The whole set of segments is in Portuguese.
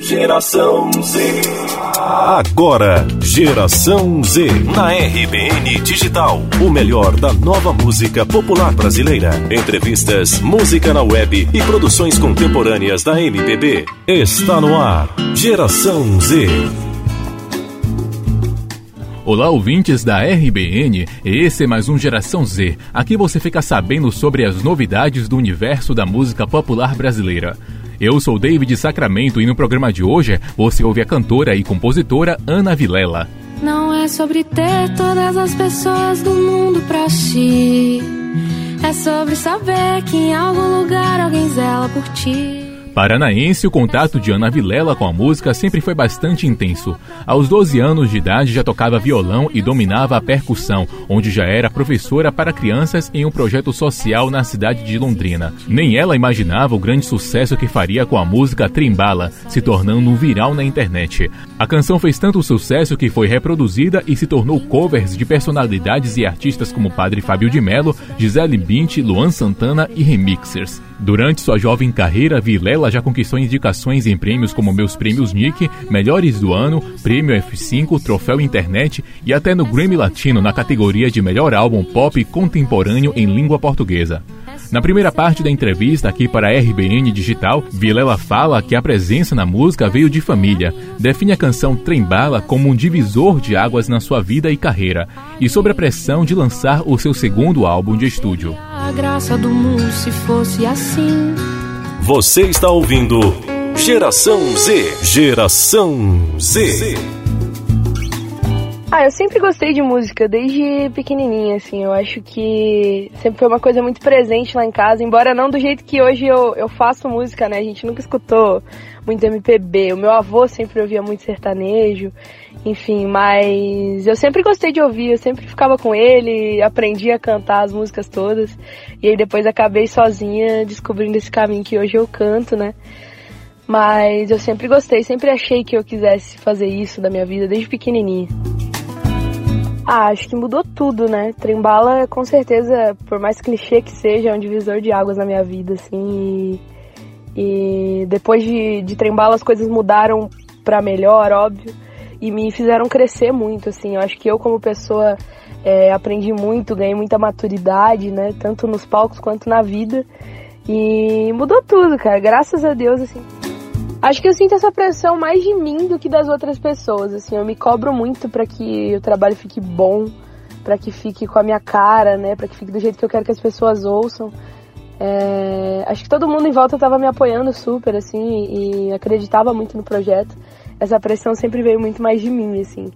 Geração Z. Agora, Geração Z. Na RBN Digital. O melhor da nova música popular brasileira. Entrevistas, música na web e produções contemporâneas da MPB. Está no ar. Geração Z. Olá, ouvintes da RBN. Esse é mais um Geração Z. Aqui você fica sabendo sobre as novidades do universo da música popular brasileira. Eu sou David Sacramento e no programa de hoje você ouve a cantora e compositora Ana Vilela. Não é sobre ter todas as pessoas do mundo pra ti. É sobre saber que em algum lugar alguém zela por ti. Paranaense, o contato de Ana Vilela com a música sempre foi bastante intenso. Aos 12 anos de idade já tocava violão e dominava a percussão, onde já era professora para crianças em um projeto social na cidade de Londrina. Nem ela imaginava o grande sucesso que faria com a música Trimbala, se tornando um viral na internet. A canção fez tanto sucesso que foi reproduzida e se tornou covers de personalidades e artistas como Padre Fábio de Mello, Gisele Bündchen, Luan Santana e remixers. Durante sua jovem carreira, Vilela já conquistou indicações em prêmios como Meus Prêmios Nick, Melhores do Ano, Prêmio F5, Troféu Internet e até no Grammy Latino na categoria de Melhor Álbum Pop Contemporâneo em Língua Portuguesa. Na primeira parte da entrevista aqui para a RBN Digital, Vilela fala que a presença na música veio de família, define a canção Trembala como um divisor de águas na sua vida e carreira, e sobre a pressão de lançar o seu segundo álbum de estúdio. A graça do mundo se fosse assim. Você está ouvindo Geração Z. Geração Z. Ah, eu sempre gostei de música, desde pequenininha, assim. Eu acho que sempre foi uma coisa muito presente lá em casa, embora não do jeito que hoje eu, eu faço música, né? A gente nunca escutou muito MPB. O meu avô sempre ouvia muito sertanejo, enfim, mas eu sempre gostei de ouvir, eu sempre ficava com ele, aprendi a cantar as músicas todas. E aí depois acabei sozinha descobrindo esse caminho que hoje eu canto, né? Mas eu sempre gostei, sempre achei que eu quisesse fazer isso da minha vida desde pequenininha. Ah, acho que mudou tudo, né? Trembala, com certeza, por mais clichê que seja, é um divisor de águas na minha vida, assim. E, e depois de, de Trembala as coisas mudaram para melhor, óbvio, e me fizeram crescer muito, assim. Eu acho que eu, como pessoa, é, aprendi muito, ganhei muita maturidade, né? Tanto nos palcos quanto na vida. E mudou tudo, cara. Graças a Deus, assim. Acho que eu sinto essa pressão mais de mim do que das outras pessoas, assim, eu me cobro muito para que o trabalho fique bom, para que fique com a minha cara, né, para que fique do jeito que eu quero que as pessoas ouçam. É... acho que todo mundo em volta estava me apoiando super, assim, e acreditava muito no projeto. Essa pressão sempre veio muito mais de mim, assim.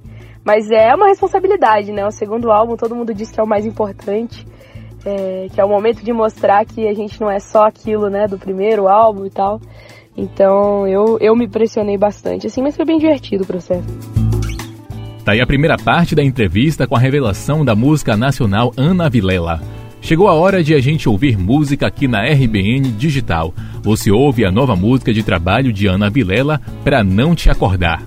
Mas é uma responsabilidade, né? O segundo álbum, todo mundo diz que é o mais importante, é... que é o momento de mostrar que a gente não é só aquilo, né, do primeiro álbum e tal. Então eu, eu me pressionei bastante, assim, mas foi bem divertido o processo. Tá aí a primeira parte da entrevista com a revelação da música nacional Ana Vilela. Chegou a hora de a gente ouvir música aqui na RBN Digital. Você ouve a nova música de trabalho de Ana Vilela, Pra Não Te Acordar.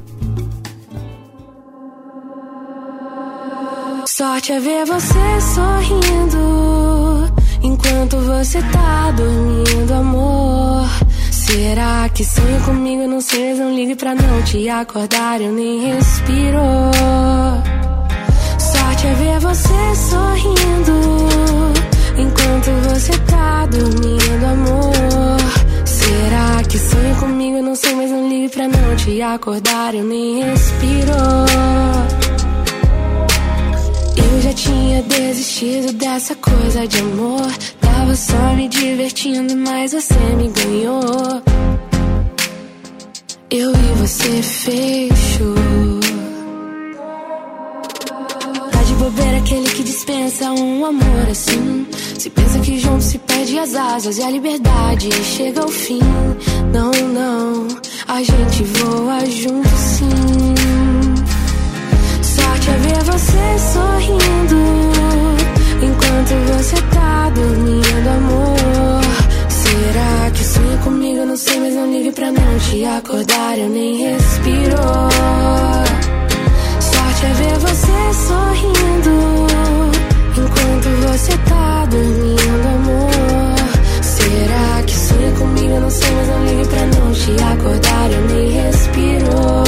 Sorte é ver você sorrindo enquanto você tá dormindo, amor. Será que sonha comigo? Não sei, não ligue pra não te acordar. Eu nem respiro. Sorte é ver você sorrindo enquanto você tá dormindo, amor. Será que sonha comigo? Não sei, mas não ligue pra não te acordar. Eu nem respiro. Eu já tinha desistido dessa coisa de amor. Tava só me divertindo, mas você me ganhou. Eu e você fechou. Tá de bobeira aquele que dispensa um amor assim. Se pensa que junto se perde as asas e a liberdade chega ao fim. Não, não, a gente voa junto sim. Sorte é ver você sorrindo enquanto você tá dormindo, Eu nem respirou. Sorte é ver você sorrindo enquanto você tá dormindo, amor. Será que sonha é comigo? Eu não sei, mas não ligue pra não te acordar. Eu nem respiro.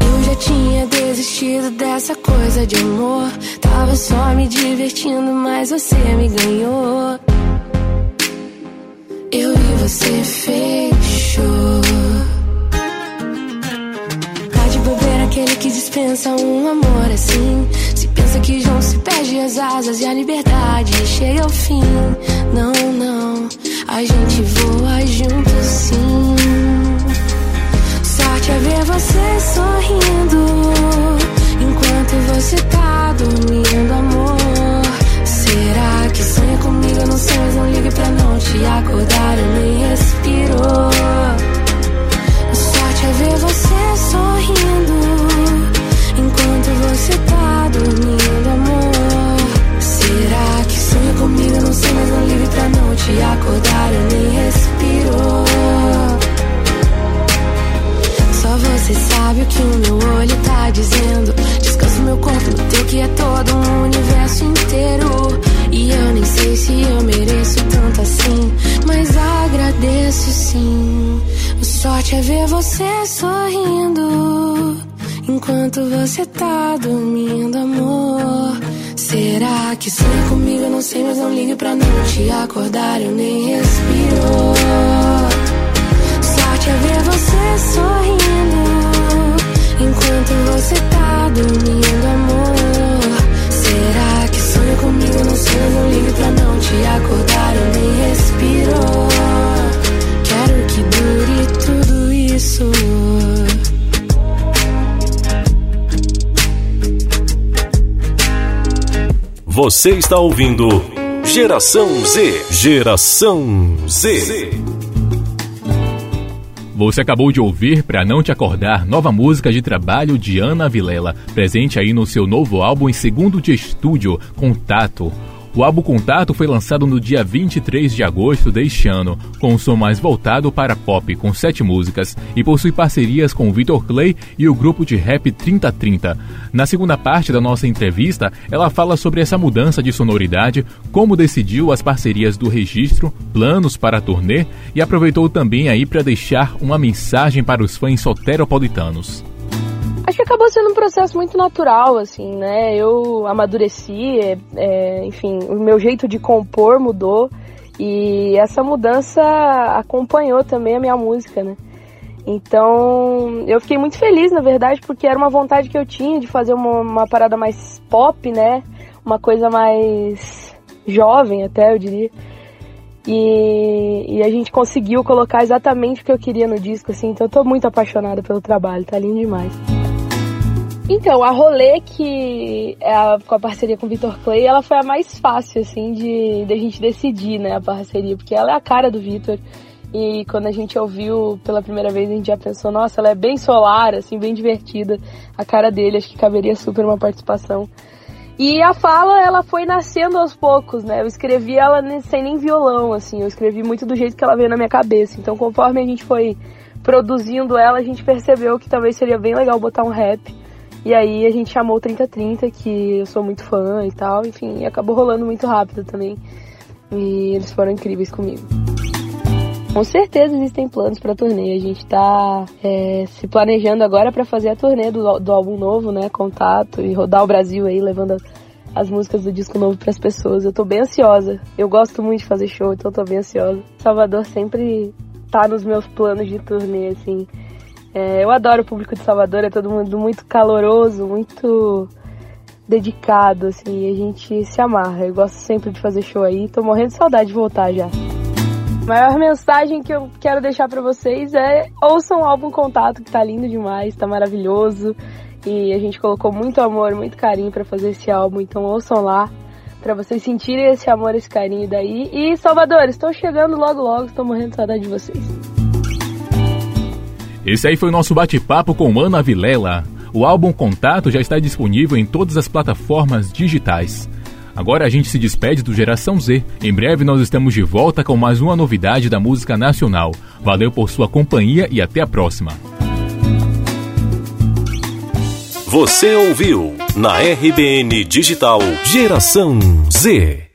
Eu já tinha desistido dessa coisa de amor. Tava só me divertindo, mas você me ganhou. Eu e você feliz. Dispensa um amor assim. Se pensa que João se perde as asas e a liberdade chega ao fim. Não, não, a gente voa junto sim. Sorte é ver você sorrindo agradeço sim. A sorte é ver você sorrindo enquanto você tá dormindo, amor. Será que sonha comigo? Eu não sei, mas não ligue pra não te acordar. Eu nem respiro. Sorte é ver você Você está ouvindo Geração Z. Geração Z. Você acabou de ouvir Pra Não Te Acordar, nova música de trabalho de Ana Vilela, presente aí no seu novo álbum em segundo de estúdio, Contato. O álbum Contato foi lançado no dia 23 de agosto deste ano, com um som mais voltado para pop, com sete músicas, e possui parcerias com o Victor Clay e o grupo de rap 3030. Na segunda parte da nossa entrevista, ela fala sobre essa mudança de sonoridade, como decidiu as parcerias do registro, planos para a turnê e aproveitou também aí para deixar uma mensagem para os fãs soteropolitanos. Acho que acabou sendo um processo muito natural, assim, né? Eu amadureci, é, é, enfim, o meu jeito de compor mudou e essa mudança acompanhou também a minha música, né? Então, eu fiquei muito feliz, na verdade, porque era uma vontade que eu tinha de fazer uma, uma parada mais pop, né? Uma coisa mais jovem, até, eu diria. E, e, a gente conseguiu colocar exatamente o que eu queria no disco, assim. Então, eu tô muito apaixonada pelo trabalho, tá lindo demais. Então, a rolê que é a, com a parceria com o Vitor Clay, ela foi a mais fácil, assim, de, de a gente decidir, né, a parceria, porque ela é a cara do Vitor. E quando a gente ouviu pela primeira vez, a gente já pensou, nossa, ela é bem solar, assim, bem divertida. A cara dele, acho que caberia super uma participação. E a fala, ela foi nascendo aos poucos, né? Eu escrevi ela sem nem violão, assim. Eu escrevi muito do jeito que ela veio na minha cabeça. Então, conforme a gente foi produzindo ela, a gente percebeu que talvez seria bem legal botar um rap. E aí a gente chamou o 3030, que eu sou muito fã e tal, enfim, e acabou rolando muito rápido também. E eles foram incríveis comigo. Com certeza existem planos para turnê. A gente tá é, se planejando agora para fazer a turnê do, do álbum novo, né? Contato e rodar o Brasil aí, levando as, as músicas do disco novo para as pessoas. Eu tô bem ansiosa. Eu gosto muito de fazer show, então tô bem ansiosa. Salvador sempre tá nos meus planos de turnê, assim. É, eu adoro o público de Salvador, é todo mundo muito caloroso, muito dedicado, assim, a gente se amarra. Eu gosto sempre de fazer show aí, tô morrendo de saudade de voltar já. A maior mensagem que eu quero deixar para vocês é ouçam o álbum Contato, que tá lindo demais, tá maravilhoso. E a gente colocou muito amor, muito carinho para fazer esse álbum, então ouçam lá para vocês sentirem esse amor, esse carinho daí. E Salvador, estou chegando logo logo, estou morrendo de saudade de vocês. Esse aí foi o nosso bate-papo com Ana Vilela. O álbum Contato já está disponível em todas as plataformas digitais. Agora a gente se despede do Geração Z. Em breve nós estamos de volta com mais uma novidade da música nacional. Valeu por sua companhia e até a próxima. Você ouviu na RBN Digital Geração Z.